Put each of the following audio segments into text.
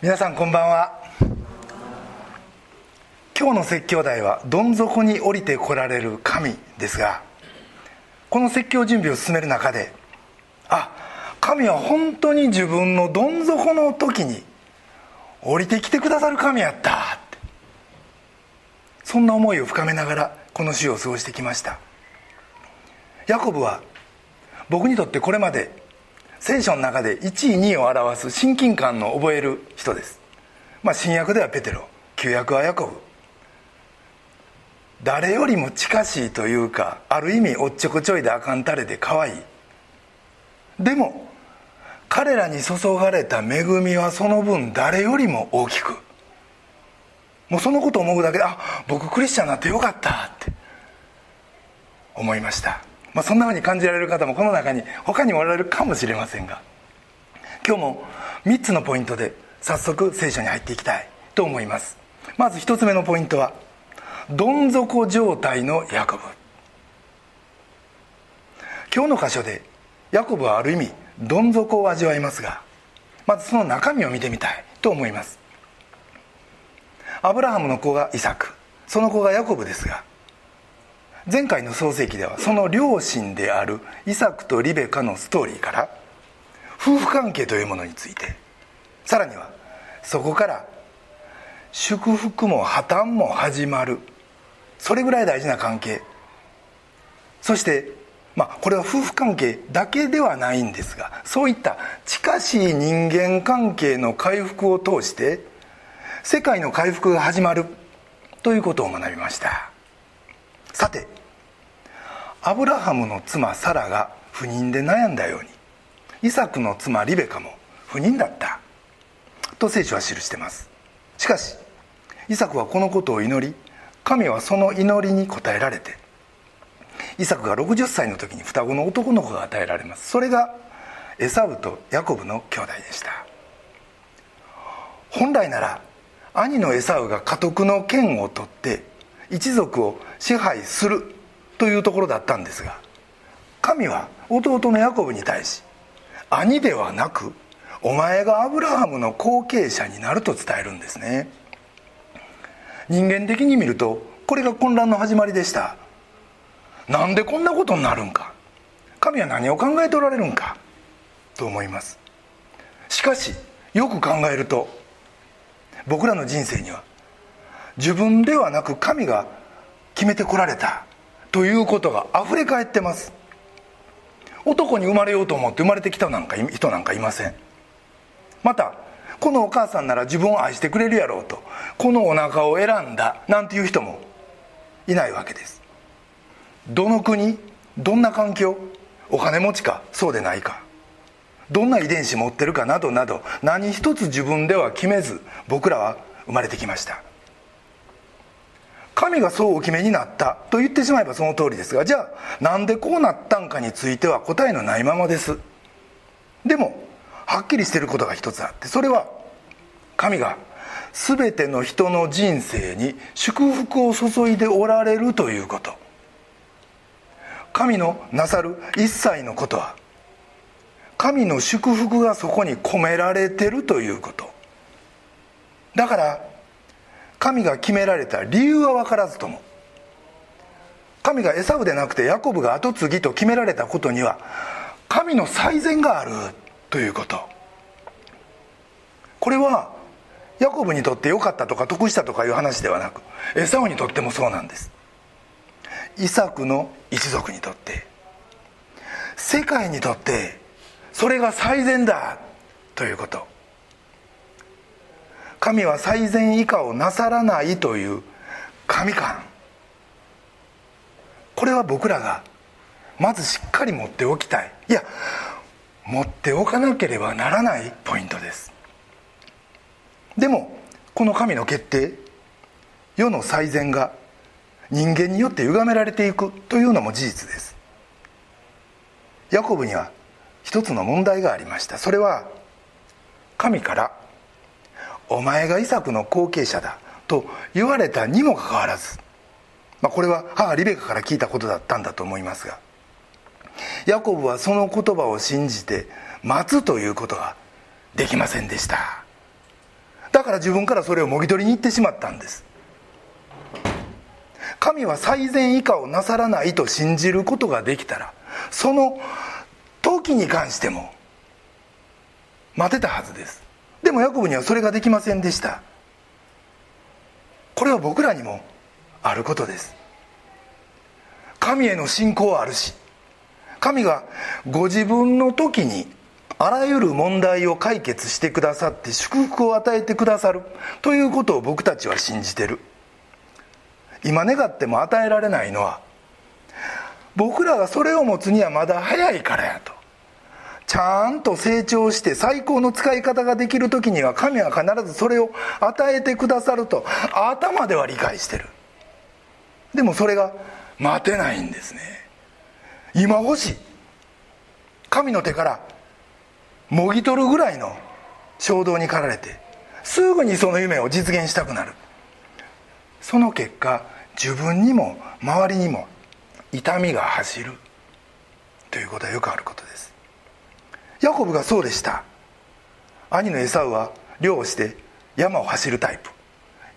皆さんこんばんは。今日の説教題は「どん底に降りてこられる神」ですがこの説教準備を進める中であ神は本当に自分のどん底の時に降りてきてくださる神やったってそんな思いを深めながらこの週を過ごしてきました。ヤコブは僕にとってこれまで聖書の中で1位2位を表す親近感の覚える人です。まあ新約ではペテロ。旧約はヤコブ。誰よりも近しいというかある意味おっちょこちょいであかんたれで可愛い。でも彼らに注がれた恵みはその分誰よりも大きく。もうそのことを思うだけであ僕クリスチャンになってよかったって思いました。まあ、そんなふうに感じられる方もこの中に他にもおられるかもしれませんが今日も3つのポイントで早速聖書に入っていきたいと思います。まず1つ目のポイントはどん底状態のヤコブ。今日の箇所でヤコブはある意味どん底を味わいますがまずその中身を見てみたいと思います。アブラハムの子がイサクその子がヤコブですが前回の創世記ではその両親であるイサクとリベカのストーリーから夫婦関係というものについてさらにはそこから祝福も破綻も始まるそれぐらい大事な関係。そしてまあこれは夫婦関係だけではないんですがそういった近しい人間関係の回復を通して世界の回復が始まるということを学びました。さてアブラハムの妻サラが不妊で悩んだように。イサクの妻リベカも不妊だった。と聖書は記してます。しかしイサクはこのことを祈り神はその祈りに応えられてイサクが60歳の時に双子の男の子が与えられます。それがエサウとヤコブの兄弟でした。本来なら兄のエサウが家督の剣を取って一族を支配するというところだったんですが神は弟のヤコブに対し兄ではなくお前がアブラハムの後継者になると伝えるんですね。人間的に見るとこれが混乱の始まりでした。なんでこんなことになるんか。神は何を考えておられるんか。と思います。しかしよく考えると僕らの人生には自分ではなく神が決めてこられた。ということが溢れ返ってます。男に生まれようと思って生まれてきたなんか人なんかいません。またこのお母さんなら自分を愛してくれるやろうと。このお腹を選んだなんていう人もいないわけです。どの国どんな環境お金持ちかそうでないか。どんな遺伝子持ってるかなどなど何一つ自分では決めず僕らは生まれてきました。神がそうお決めになったと言ってしまえばその通りですがじゃあなんでこうなったんかについては答えのないままです。でもはっきりしてることが一つあってそれは神が全ての人の人生に祝福を注いでおられるということ。神のなさる一切のことは神の祝福がそこに込められてるということ。だから神が決められた理由は分からずとも。神がエサウでなくてヤコブが跡継ぎと決められたことには神の最善があるということ。これはヤコブにとって良かったとか得したとかいう話ではなくエサウにとってもそうなんです。イサクの一族にとって世界にとってそれが最善だということ。神は最善以下をなさらないという神感これは僕らがまずしっかり持っておきたい。いや持っておかなければならないポイントです。でもこの神の決定世の最善が人間によって歪められていくというのも事実です。ヤコブには一つの問題がありました。それは神からお前がイサクの後継者だと言われたにもかかわらず、まあ、これは母リベカから聞いたことだったんだと思いますがヤコブはその言葉を信じて待つということができませんでした。だから自分からそれをもぎ取りに行ってしまったんです。神は最善以下をなさらないと信じることができたらその時に関しても待てたはずです。でもヤコブにはそれができませんでした。これは僕らにもあることです。神への信仰はあるし神がご自分の時にあらゆる問題を解決してくださって祝福を与えてくださるということを僕たちは信じてる。今願っても与えられないのは僕らがそれを持つにはまだ早いからやと。ちゃんと成長して最高の使い方ができる時には神は必ずそれを与えてくださると。頭では理解してる。でもそれが待てないんですね。今欲しい神の手からもぎ取るぐらいの衝動に駆られてすぐにその夢を実現したくなる。その結果自分にも周りにも痛みが走る。ということはよくあることです。ヤコブがそうでした。兄のエサウは漁をして山を走るタイプ。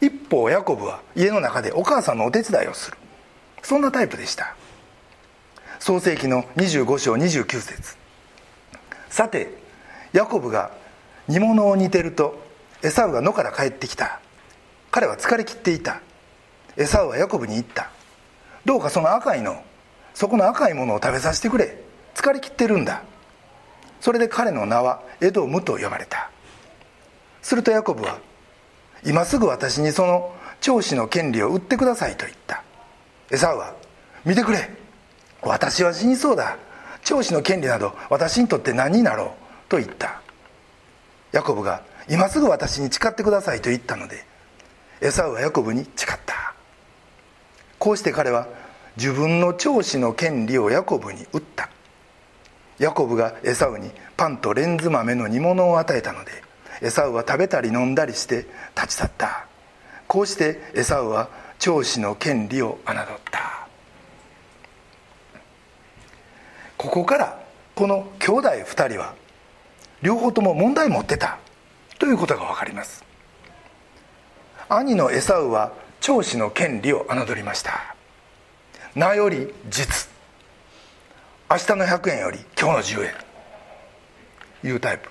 一方ヤコブは家の中でお母さんのお手伝いをする。そんなタイプでした。創世紀の25章29節。さてヤコブが煮物を煮てるとエサウが野から帰ってきた。彼は疲れ切っていた。エサウはヤコブに言った。どうかその赤いのそこの赤いものを食べさせてくれ。疲れ切ってるんだ。それで彼の名はエドムと呼ばれた。するとヤコブは今すぐ私にその長子の権利を売ってくださいと言った。エサウは見てくれ。私は死にそうだ。長子の権利など私にとって何になろう。と言った。ヤコブが今すぐ私に誓ってくださいと言ったのでエサウはヤコブに誓った。こうして彼は自分の長子の権利をヤコブに売った。ヤコブがエサウにパンとレンズ豆の煮物を与えたのでエサウは食べたり飲んだりして立ち去った。こうしてエサウは長子の権利を侮った。ここからこの兄弟2人は両方とも問題持ってた。ということが分かります。兄のエサウは長子の権利を侮りました。名より実。明日の100円より今日の10円。いうタイプ。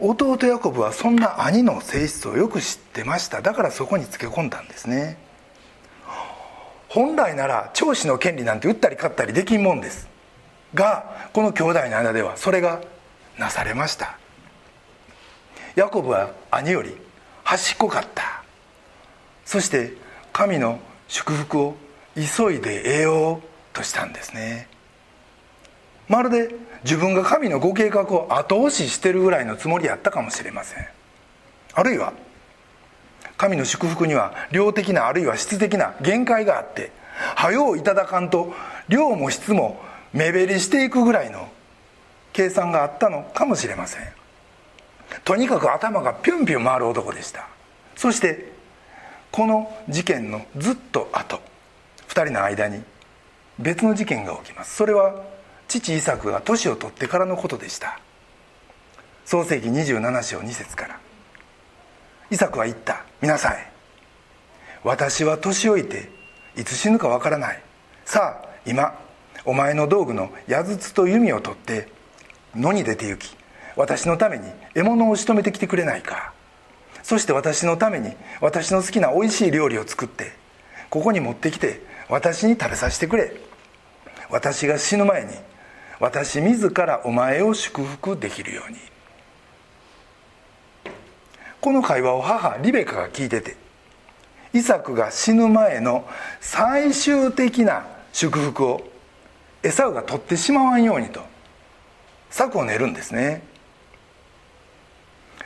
弟ヤコブはそんな兄の性質をよく知ってました。だからそこにつけ込んだんですね。本来なら長子の権利なんて打ったり勝ったりできんもんです。がこの兄弟の間ではそれがなされました。ヤコブは兄より端っこかった。そして神の祝福を急いで得よう。としたんですね。まるで自分が神のご計画を後押ししてるぐらいのつもりやったかもしれません。あるいは神の祝福には量的なあるいは質的な限界があってはよういただかんと量も質も目減りしていくぐらいの計算があったのかもしれません。とにかく頭がピュンピュン回る男でした。そしてこの事件のずっと後2人の間に別の事件が起きます。それは父イサクが年を取ってからのことでした。創世紀27章2節から。イサクは言った「皆さん私は年老いていつ死ぬかわからない。さあ今お前の道具の矢筒と弓を取って野に出て行き私のために獲物を仕留めてきてくれないか。そして私のために私の好きなおいしい料理を作ってここに持ってきて私に食べさせてくれ。私が死ぬ前に私自らお前を祝福できるように。この会話を母リベカが聞いててイサクが死ぬ前の最終的な祝福をエサウが取ってしまわんようにと策を練るんですね。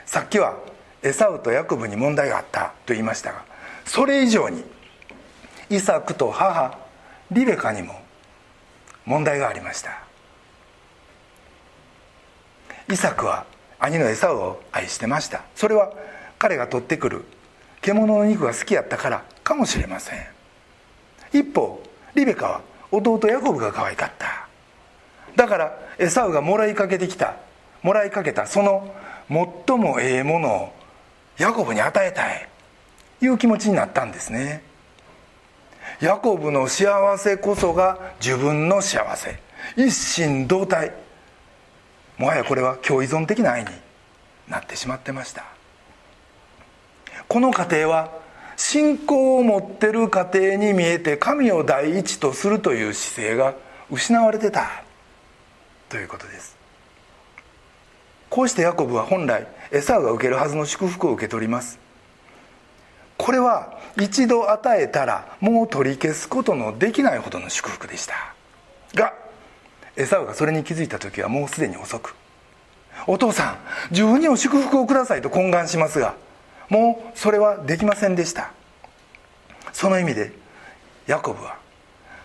さっきはエサウとヤコブに問題があったと言いましたがそれ以上にイサクと母リベカにも問題がありました。イサクは兄のエサウを愛してました。それは彼が取ってくる獣の肉が好きやったからかもしれません。一方リベカは弟ヤコブが可愛かった。だからエサウがもらいかけてきた。もらいかけたその最もええものをヤコブに与えたい。いう気持ちになったんですね。ヤコブの幸せこそが自分の幸せ。一心同体。もはやこれは共依存的な愛になってしまってました。この過程は信仰を持ってる家庭に見えて神を第一とするという姿勢が失われてた。ということです。こうしてヤコブは本来エサウが受けるはずの祝福を受け取ります。これは一度与えたらもう取り消すことのできないほどの祝福でした。がエサウがそれに気づいた時はもうすでに遅く。お父さん自分にも祝福をくださいと懇願しますがもうそれはできませんでした。その意味でヤコブは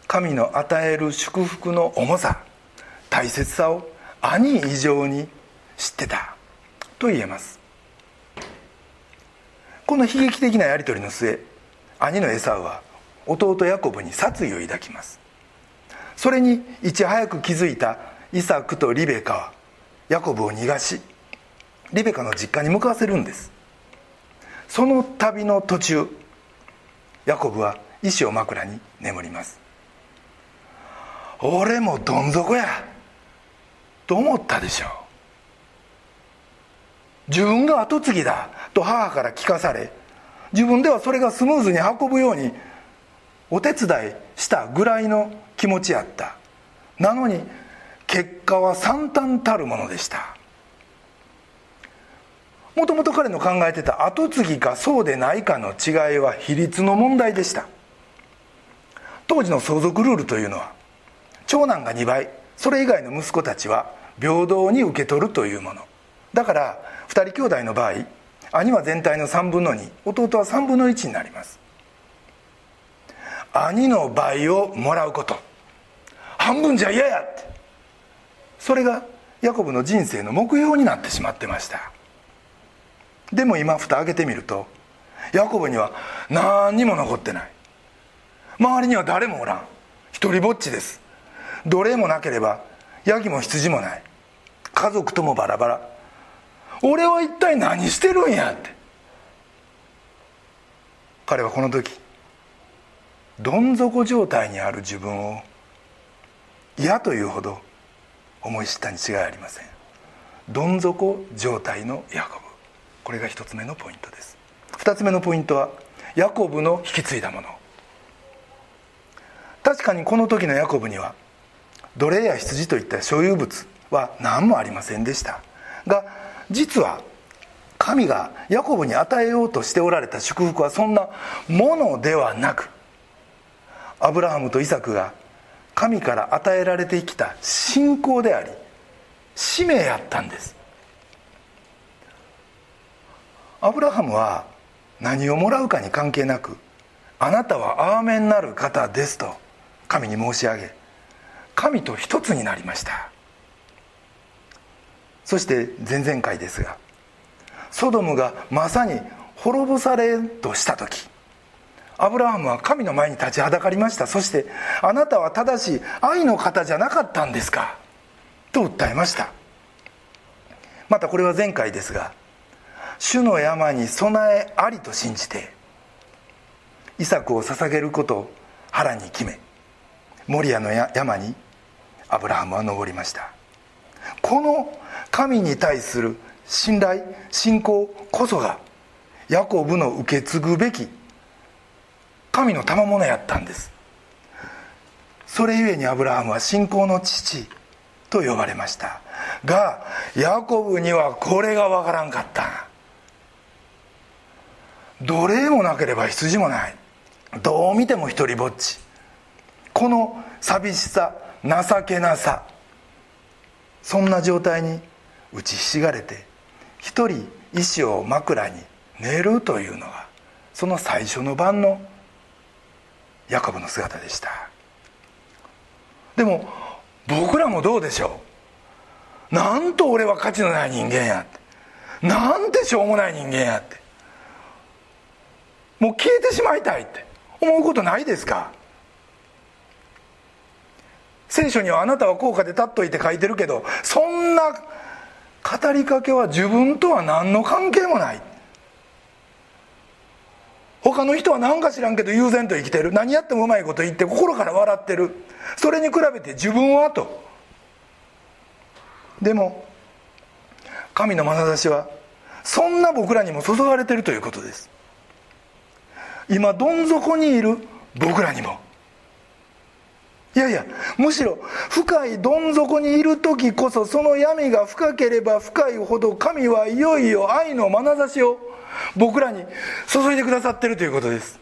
神の与える祝福の重さ大切さを兄以上に知ってたと言えます。この悲劇的なやり取りの末兄のエサウは弟ヤコブに殺意を抱きます。それにいち早く気づいたイサクとリベカはヤコブを逃がしリベカの実家に向かわせるんです。その旅の途中ヤコブは石を枕に眠ります。俺もどん底やと思ったでしょう。自分が跡継ぎだと母から聞かされ自分ではそれがスムーズに運ぶようにお手伝いしたぐらいの気持ちやった。なのに結果は惨憺たるものでした。もともと彼の考えてた跡継ぎかそうでないかの違いは比率の問題でした。当時の相続ルールというのは長男が2倍それ以外の息子たちは平等に受け取るというもの。だから2人兄弟の場合兄は全体の3分の2弟は3分の1になります。兄の倍をもらうこと。半分じゃ嫌やって。それがヤコブの人生の目標になってしまってました。でも今蓋開けてみるとヤコブには何にも残ってない。周りには誰もおらん。一人ぼっちです。奴隷もなければヤギも羊もない。家族ともバラバラ。俺は一体何してるんやって。彼はこの時どん底状態にある自分を嫌というほど思い知ったに違いありません。どん底状態のヤコブ。これが一つ目のポイントです。二つ目のポイントはヤコブの引き継いだもの。確かにこの時のヤコブには奴隷や羊といった所有物は何もありませんでしたが実は神がヤコブに与えようとしておられた祝福はそんなものではなくアブラハムとイサクが神から与えられてきた信仰であり使命やったんです。アブラハムは何をもらうかに関係なくあなたはアーメンなる方ですと神に申し上げ神と一つになりました。そして前々回ですがソドムがまさに滅ぼされんとした時アブラハムは神の前に立ちはだかりました。そしてあなたは正しい愛の方じゃなかったんですか？と訴えました。またこれは前回ですが主の山に備えありと信じてイサクを捧げることを腹に決めモリアの山にアブラハムは登りました。この神に対する信頼信仰こそがヤコブの受け継ぐべき神の賜物やったんです。それゆえにアブラハムは信仰の父と呼ばれました。がヤコブにはこれがわからんかった。奴隷もなければ羊もない。どう見ても一人ぼっち。この寂しさ情けなさそんな状態に打ちひしがれて一人石を枕に寝るというのがその最初の晩のヤコブの姿でした。でも僕らもどうでしょう？なんと俺は価値のない人間や。ってなんてしょうもない人間やって。もう消えてしまいたいって。思うことないですか？聖書にはあなたは高価で立っといて書いてるけどそんな語りかけは自分とは何の関係もない。他の人は何か知らんけど悠然と生きてる。何やってもうまいこと言って心から笑ってる。それに比べて自分はと。でも神の眼差しはそんな僕らにも注がれてるということです。今どん底にいる僕らにも。いやいやむしろ深いどん底にいる時こそその闇が深ければ深いほど神はいよいよ愛の眼差しを僕らに注いでくださってるということです。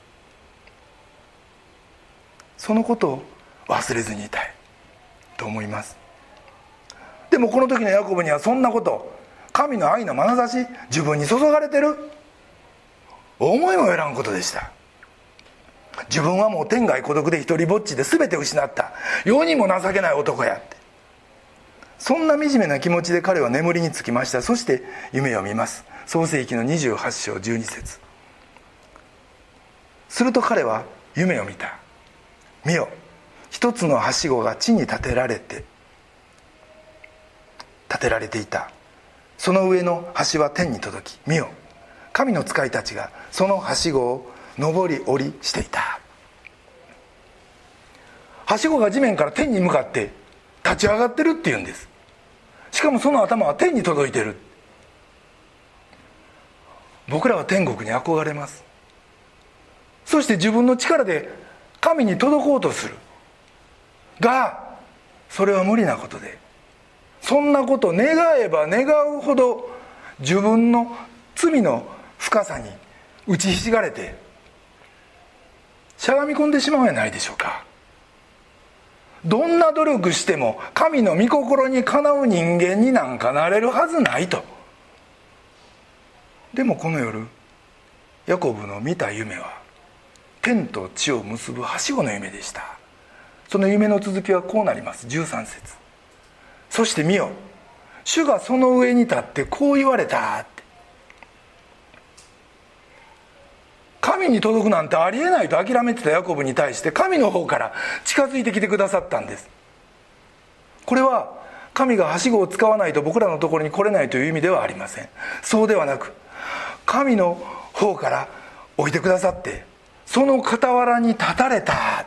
そのことを忘れずにいたいと思います。でもこの時のヤコブにはそんなこと神の愛の眼差し自分に注がれてる思いもよらんことでした。自分はもう天涯孤独で一りぼっちで全て失った。世にも情けない男やって。そんな惨めな気持ちで彼は眠りにつきました。そして夢を見ます。創世紀の28章12節。すると彼は夢を見た。見よ。一つのはしごが地に建てられて建てられていた。その上の橋は天に届き見よ。神の使いたちがそのはしごを上り下りしていた。はしごが地面から天に向かって立ち上がってるっていうんです。しかもその頭は天に届いてる。僕らは天国に憧れます。そして自分の力で神に届こうとする。がそれは無理なことで。そんなこと願えば願うほど自分の罪の深さに打ちひしがれてしゃがみ込んでしまうやないでしょうか。どんな努力しても神の御心にかなう人間になんかなれるはずないと。でもこの夜ヤコブの見た夢は天と地を結ぶはしごの夢でした。その夢の続きはこうなります。13節。そして見よ主がその上に立ってこう言われたって。神に届くなんてありえないと諦めてたヤコブに対して神の方から近づいてきてくださったんです。これは神がはしごを使わないと僕らのところに来れないという意味ではありません。そうではなく神の方から置いてくださってその傍らに立たれた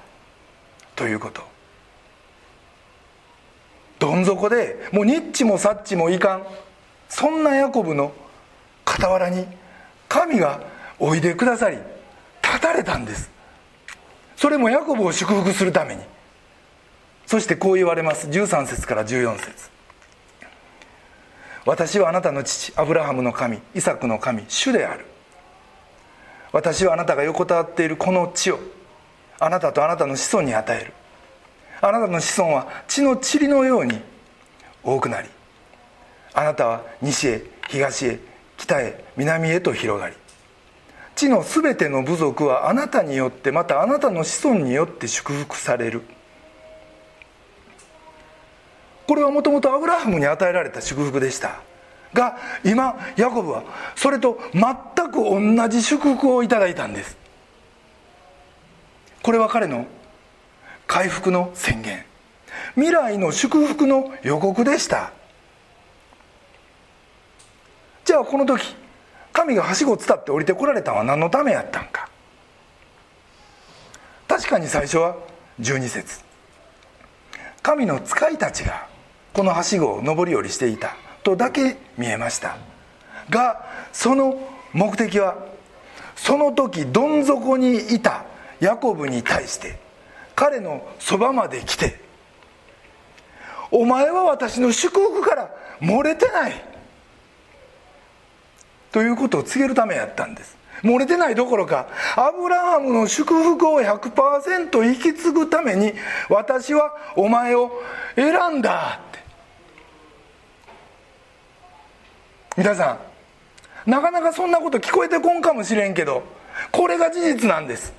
ということ。どん底でもうニッチもサッチもいかん。そんなヤコブの傍らに神がおいでくださり立たれたんです。それもヤコブを祝福するために。そしてこう言われます。13節から14節。私はあなたの父アブラハムの神イサクの神主である。私はあなたが横たわっているこの地をあなたとあなたの子孫に与える。あなたの子孫は地の塵のように多くなり。あなたは西へ東へ北へ南へと広がり。地のすべての部族はあなたによってまたあなたの子孫によって祝福される。これはもともとアブラハムに与えられた祝福でした。が今ヤコブはそれと全く同じ祝福をいただいたんです。これは彼の回復の宣言。未来の祝福の予告でした。じゃあこの時神がはしごを伝って降りてこられたのは何のためやったんか。確かに最初は12節。神の使いたちがこのはしごを上り下りしていたとだけ見えました。がその目的はその時どん底にいたヤコブに対して彼のそばまで来て「お前は私の祝福から漏れてない」ということを告げるためやったんです。漏れてないどころかアブラハムの祝福を100%引き継ぐために私はお前を選んだって。皆さんなかなかそんなこと聞こえてこんかもしれんけどこれが事実なんです。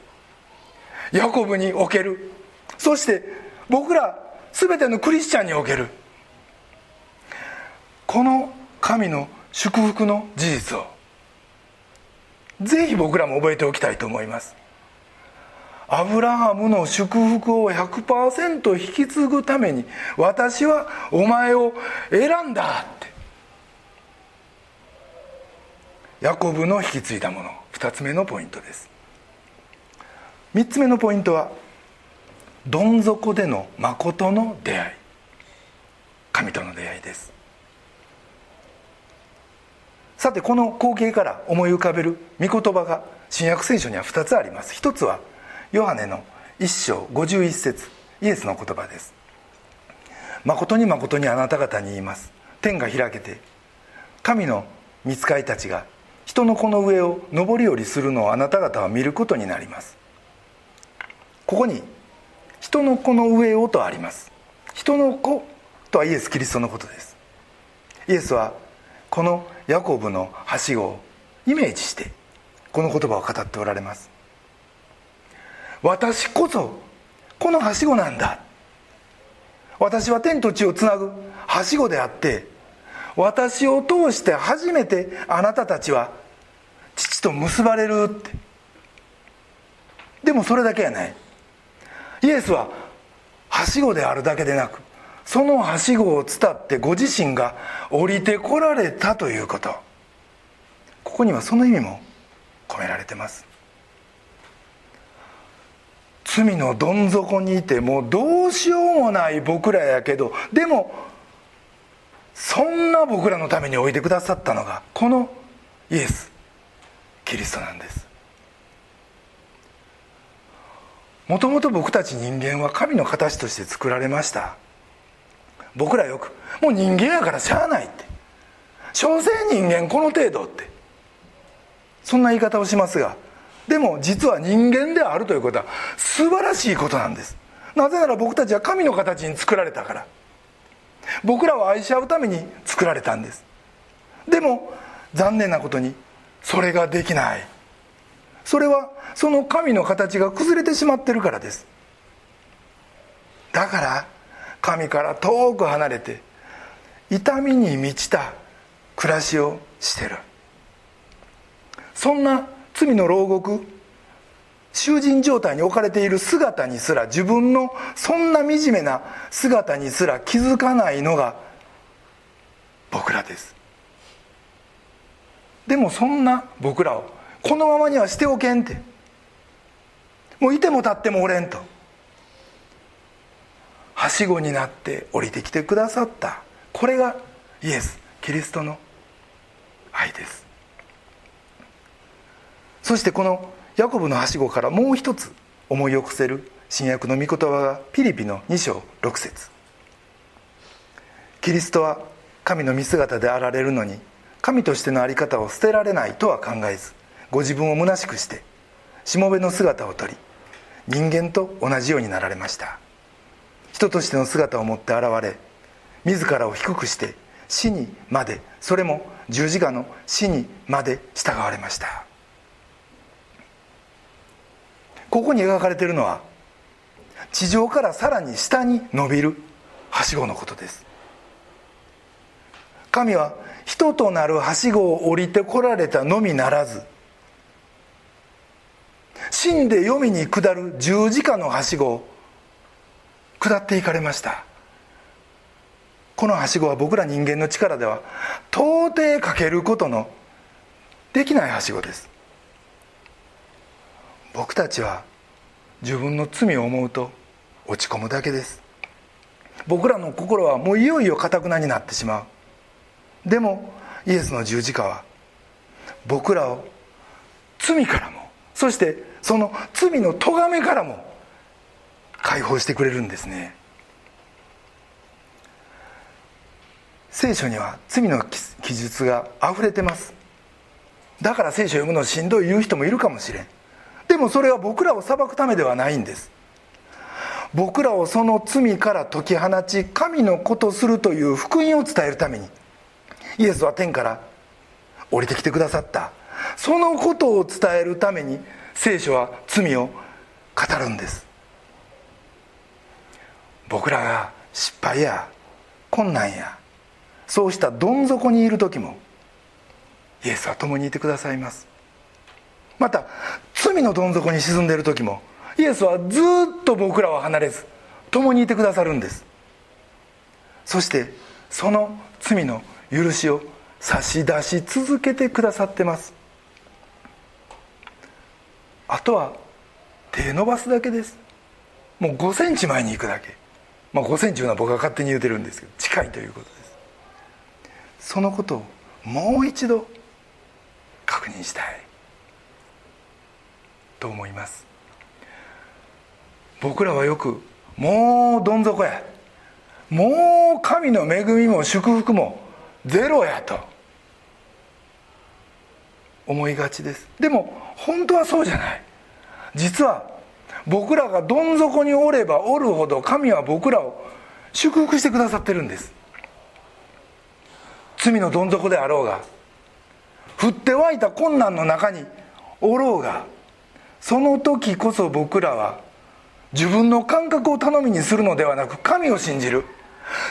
ヤコブにおける。そして僕ら全てのクリスチャンにおける。この神の祝福の事実をぜひ僕らも覚えておきたいと思います。アブラハムの祝福を100%引き継ぐために私はお前を選んだって。ヤコブの引き継いだもの。2つ目のポイントです。3つ目のポイントはどん底での誠の出会い。神との出会いです。さてこの光景から思い浮かべる御言葉が新約聖書には2つあります。一つはヨハネの1章51節。イエスの言葉です。誠に誠にあなた方に言います。天が開けて神の御使いたちが人の子の上を上り下りするのをあなた方は見ることになります。ここに人の子の上をとあります。人の子とはイエス・キリストのことです。イエスはこのヤコブのはしごをイメージしてこの言葉を語っておられます。私こそこのはしごなんだ。私は天と地をつなぐはしごであって私を通して初めてあなたたちは父と結ばれるって。でもそれだけやない。イエスははしごであるだけでなくそのはしごを伝ってご自身が降りてこられたということ。ここにはその意味も込められてます。罪のどん底にいてもうどうしようもない僕らやけどでもそんな僕らのためにおいてくださったのがこのイエスキリストなんです。もともと僕たち人間は神の形として作られました。僕らよくもう人間やからしゃあないって。所詮人間この程度って。そんな言い方をしますが。でも実は人間であるということは素晴らしいことなんです。なぜなら僕たちは神の形に作られたから。僕らは愛し合うために作られたんです。でも残念なことにそれができない。それはその神の形が崩れてしまってるからです。だから神から遠く離れて痛みに満ちた暮らしをしてる。そんな罪の牢獄囚人状態に置かれている姿にすら自分のそんな惨めな姿にすら気づかないのが僕らです。でもそんな僕らをこのままにはしておけんって。もういても立ってもおれんと。はしごになって降りてきてくださった。これがイエスキリストの愛です。そしてこのヤコブのはしごからもう一つ思い起こせる新約の御言葉がピリピの2章6節。キリストは神の見姿であられるのに神としての在り方を捨てられないとは考えずご自分を虚しくしてしもべの姿をとり人間と同じようになられました。人としての姿を持って現れ自らを低くして死にまでそれも十字架の死にまで従われました。ここに描かれているのは地上からさらに下に伸びるはしごのことです。神は人となるはしごを降りてこられたのみならず死んで読みに下る十字架のはしごを下っていかれました。このはしごは僕ら人間の力では到底かけることのできないはしごです。僕たちは自分の罪を思うと落ち込むだけです。僕らの心はもういよいよかたくなになってしまう。でもイエスの十字架は僕らを罪からもそしてその罪の咎めからも解放してくれるんですね。聖書には罪の記述があふれてます。だから聖書を読むのしんどい言う人もいるかもしれん。でもそれは僕らを裁くためではないんです。僕らをその罪から解き放ち神の子とするという福音を伝えるためにイエスは天から降りてきてくださった。そのことを伝えるために聖書は罪を語るんです。僕らが失敗や困難やそうしたどん底にいる時もイエスは共にいてくださいます。また罪のどん底に沈んでいる時もイエスはずっと僕らを離れず共にいてくださるんです。そしてその罪の許しを差し出し続けてくださってます。あとは手伸ばすだけです。もう5センチ前に行くだけ。まあ5センチいうのは僕が勝手に言うてるんですけど近いということです。そのことをもう一度確認したい。と思います。僕らはよくもうどん底や。もう神の恵みも祝福もゼロやと。思いがちです。でも本当はそうじゃない。実は僕らがどん底におればおるほど神は僕らを祝福してくださってるんです。罪のどん底であろうが降って湧いた困難の中におろうがその時こそ僕らは自分の感覚を頼みにするのではなく神を信じる。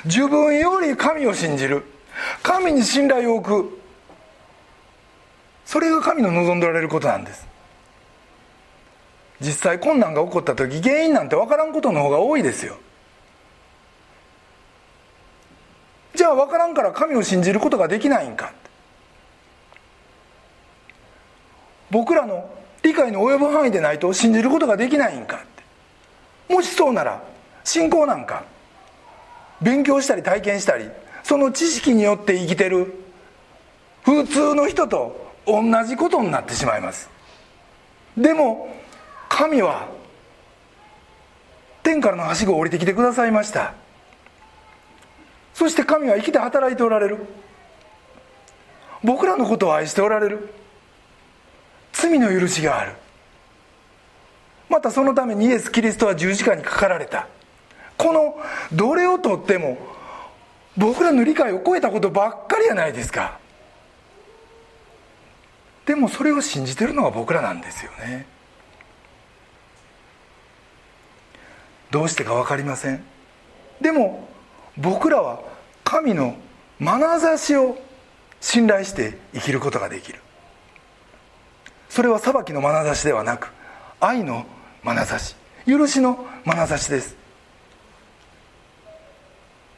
自分より神を信じる。神に信頼を置く。それが神の望んでおられることなんです。実際困難が起こった時原因なんて分からんことの方が多いですよ。じゃあ分からんから神を信じることができないんか。僕らの理解の及ぶ範囲でないと信じることができないんか。もしそうなら信仰なんか。勉強したり体験したりその知識によって生きてる。普通の人と同じことになってしまいます。でも神は天からのはしごを降りてきてくださいました。そして神は生きて働いておられる。僕らのことを愛しておられる。罪の許しがある。またそのためにイエス・キリストは十字架にかかられた。このどれをとっても僕らの理解を超えたことばっかりやないですか。でもそれを信じてるのが僕らなんですよね。どうしてか分かりません。でも僕らは神の眼差しを信頼して生きることができる。それは裁きの眼差しではなく愛の眼差し許しの眼差しです。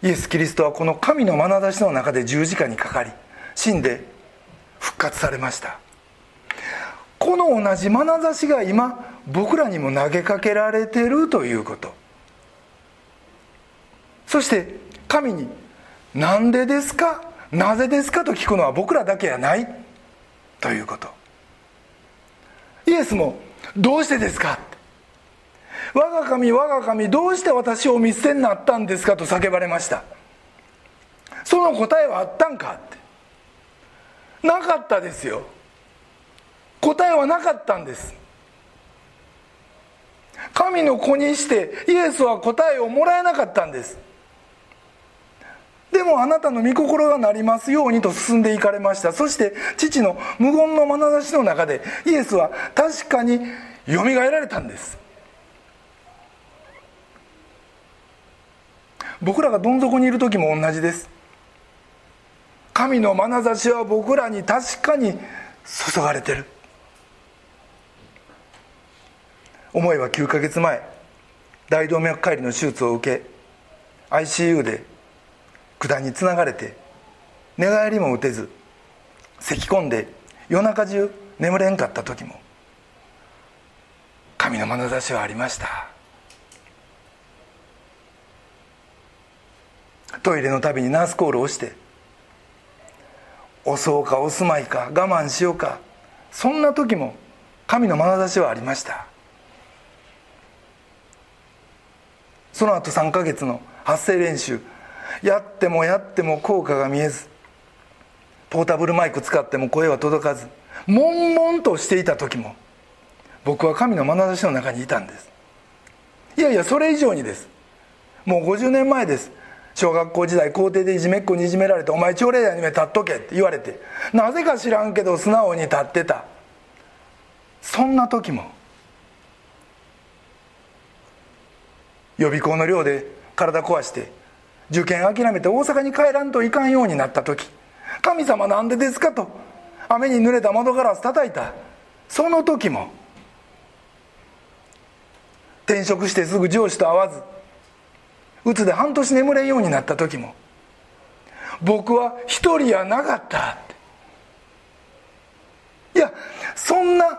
イエス・キリストはこの神の眼差しの中で十字架にかかり死んで復活されました。この同じ眼差しが今僕らにも投げかけられてるということ。そして神に「何でですか？なぜですか?」と聞くのは僕らだけやない？ということ。イエスも「どうしてですか?」我が神我が神どうして私を見捨てになったんですか？と叫ばれました。その答えはあったんか？ってなかったですよ。答えはなかったんです。神の子にしてイエスは答えをもらえなかったんです。でもあなたの御心がなりますようにと進んでいかれました。そして父の無言の眼差しの中でイエスは確かによみがえられたんです。僕らがどん底にいる時も同じです。神の眼差しは僕らに確かに注がれてる。思えば9ヶ月前大動脈解離の手術を受け ICU で管につながれて寝返りも打てず咳き込んで夜中中眠れんかった時も神の眼差しはありました。トイレのたびにナースコールをして押そうか押すまいか我慢しようかそんな時も神の眼差しはありました。その後3ヶ月の発声練習やってもやっても効果が見えずポータブルマイク使っても声は届かず悶々としていた時も僕は神の眼差しの中にいたんです。いやいやそれ以上にです。もう50年前です。小学校時代校庭でいじめっ子にいじめられて「お前朝礼台に目立っとけ」って言われてなぜか知らんけど素直に立ってた。そんな時も予備校の寮で体壊して受験諦めて大阪に帰らんといかんようになった時「神様なんでですか?」と雨に濡れた窓ガラス叩いたその時も転職してすぐ上司と会わずうつで半年眠れんようになった時も僕は一人やなかったっていやそんな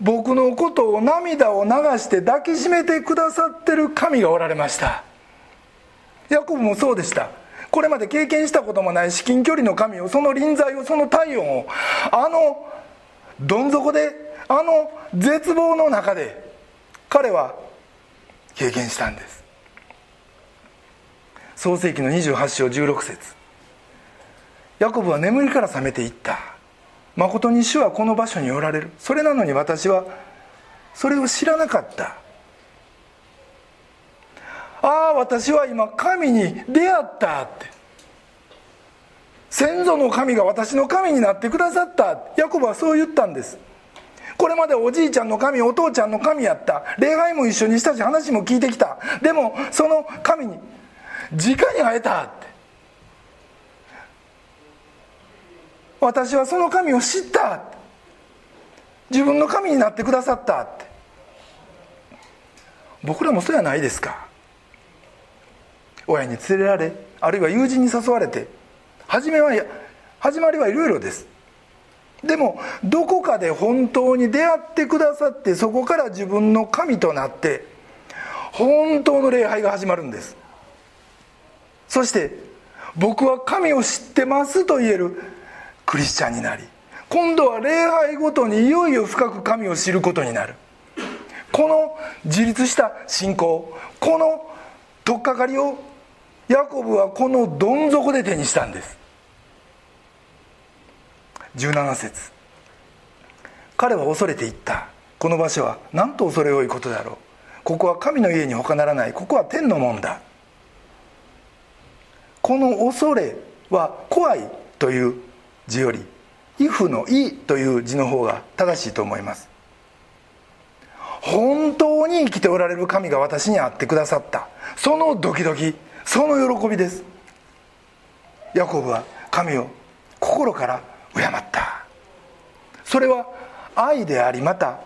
僕のことを涙を流して抱きしめてくださってる神がおられましたヤコブもそうでした。これまで経験したこともない至近距離の神をその臨在をその体温をあのどん底であの絶望の中で彼は経験したんです。創世紀の28章16節。ヤコブは眠りから覚めていった。誠に主はこの場所におられる。それなのに私はそれを知らなかった。ああ私は今神に出会ったって。先祖の神が私の神になってくださった。ヤコブはそう言ったんです。これまでおじいちゃんの神お父ちゃんの神やった。礼拝も一緒にしたし話も聞いてきた。でもその神に直に会えたって。私はその神を知った自分の神になってくださったって。僕らもそうやないですか。親に連れられあるいは友人に誘われて初めは始まりはいろいろです。でもどこかで本当に出会ってくださってそこから自分の神となって本当の礼拝が始まるんです。そして僕は神を知ってますと言えるクリスチャンになり今度は礼拝ごとにいよいよ深く神を知ることになる。この自立した信仰この取っかかりをヤコブはこのどん底で手にしたんです。17節。彼は恐れていった。この場所はなんと恐れ多いことだろう。ここは神の家に他ならない。ここは天の門だ。この恐れは怖いという字より「イフ」の「イ」という字の方が正しいと思います。本当に生きておられる神が私に会ってくださった。そのドキドキ。その喜びです。ヤコブは神を心から敬った。それは愛でありまた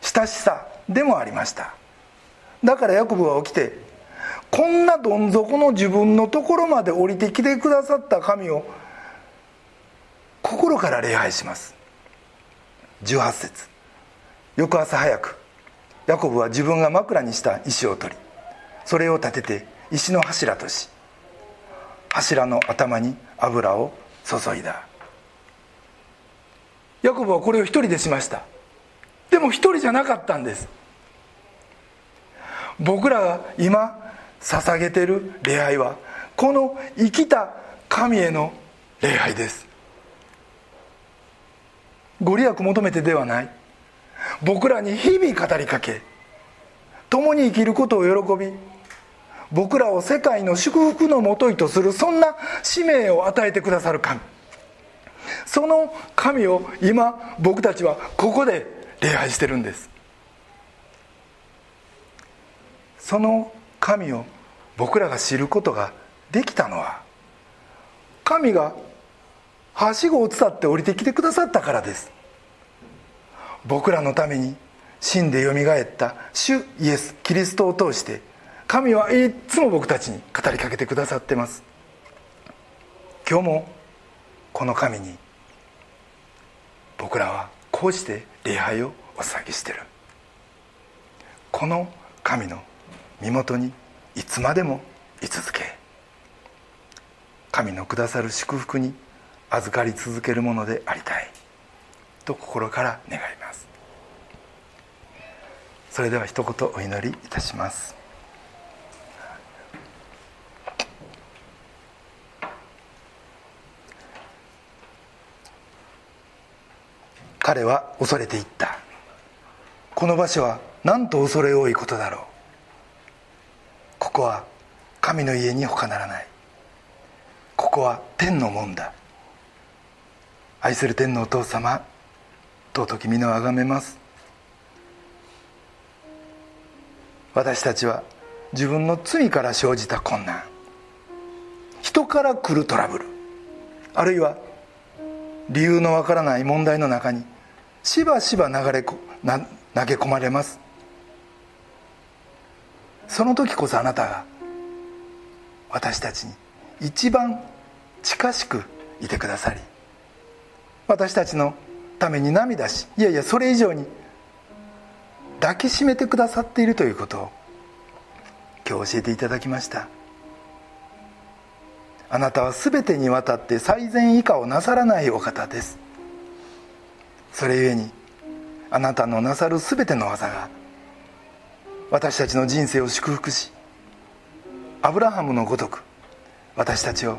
親しさでもありました。だからヤコブは起きてこんなどん底の自分のところまで降りてきてくださった。神を心から礼拝します。18節。翌朝早くヤコブは自分が枕にした石を取りそれを立てて石の柱とし柱の頭に油を注いだ。ヤコブはこれを一人でしました。でも一人じゃなかったんです。僕らが今捧げてる礼拝はこの生きた神への礼拝です。ご利益求めてではない。僕らに日々語りかけ共に生きることを喜び僕らを世界の祝福のもといとするそんな使命を与えてくださる神。その神を今僕たちはここで礼拝してるんです。その神を僕らが知ることができたのは神がはしごを伝って降りてきてくださったからです。僕らのために死んでよみがえった主イエス・キリストを通して神はいつも僕たちに語りかけてくださってます。今日もこの神に僕らはこうして礼拝をお捧げしてる。この神の身元にいつまでも居続け。神のくださる祝福に預かり続けるものでありたい。と心から願います。それでは一言お祈りいたします。彼は恐れていった。この場所はなんと恐れ多いことだろう。ここは神の家に他ならない。ここは天の門だ。愛する天のお父様尊き皆をあがめます。私たちは自分の罪から生じた困難。人から来るトラブル。あるいは理由のわからない問題の中にしばしば流れこな投げ込まれます。その時こそあなたが私たちに一番近しくいてくださり私たちのために涙しいやいやそれ以上に抱きしめてくださっているということを今日教えていただきました。あなたは全てにわたって最善以下をなさらないお方です。それゆえにあなたのなさる全ての技が私たちの人生を祝福しアブラハムのごとく私たちを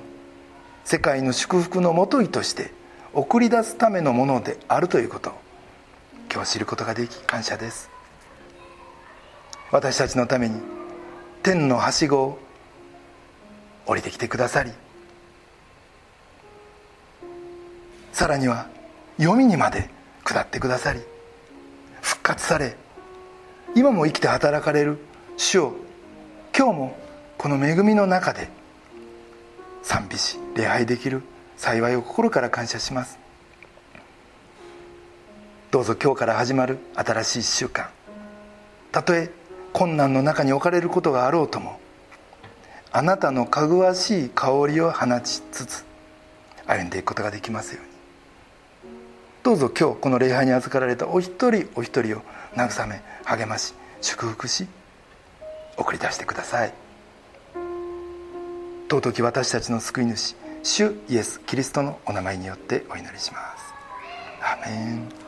世界の祝福のもといとして送り出すためのものであるということを今日知ることができ感謝です。私たちのために天のはしごを降りてきてくださりさらには読みにまで下ってくださり復活され今も生きて働かれる。主を今日もこの恵みの中で賛美し礼拝できる。幸いを心から感謝します。どうぞ今日から始まる新しい1週間。たとえ困難の中に置かれることがあろうともあなたのかぐわしい香りを放ちつつ歩んでいくことができますように。どうぞ今日この礼拝に預かられたお一人お一人を慰め励まし祝福し送り出してください。尊き私たちの救い主主イエス・キリストのお名前によってお祈りします。アメン。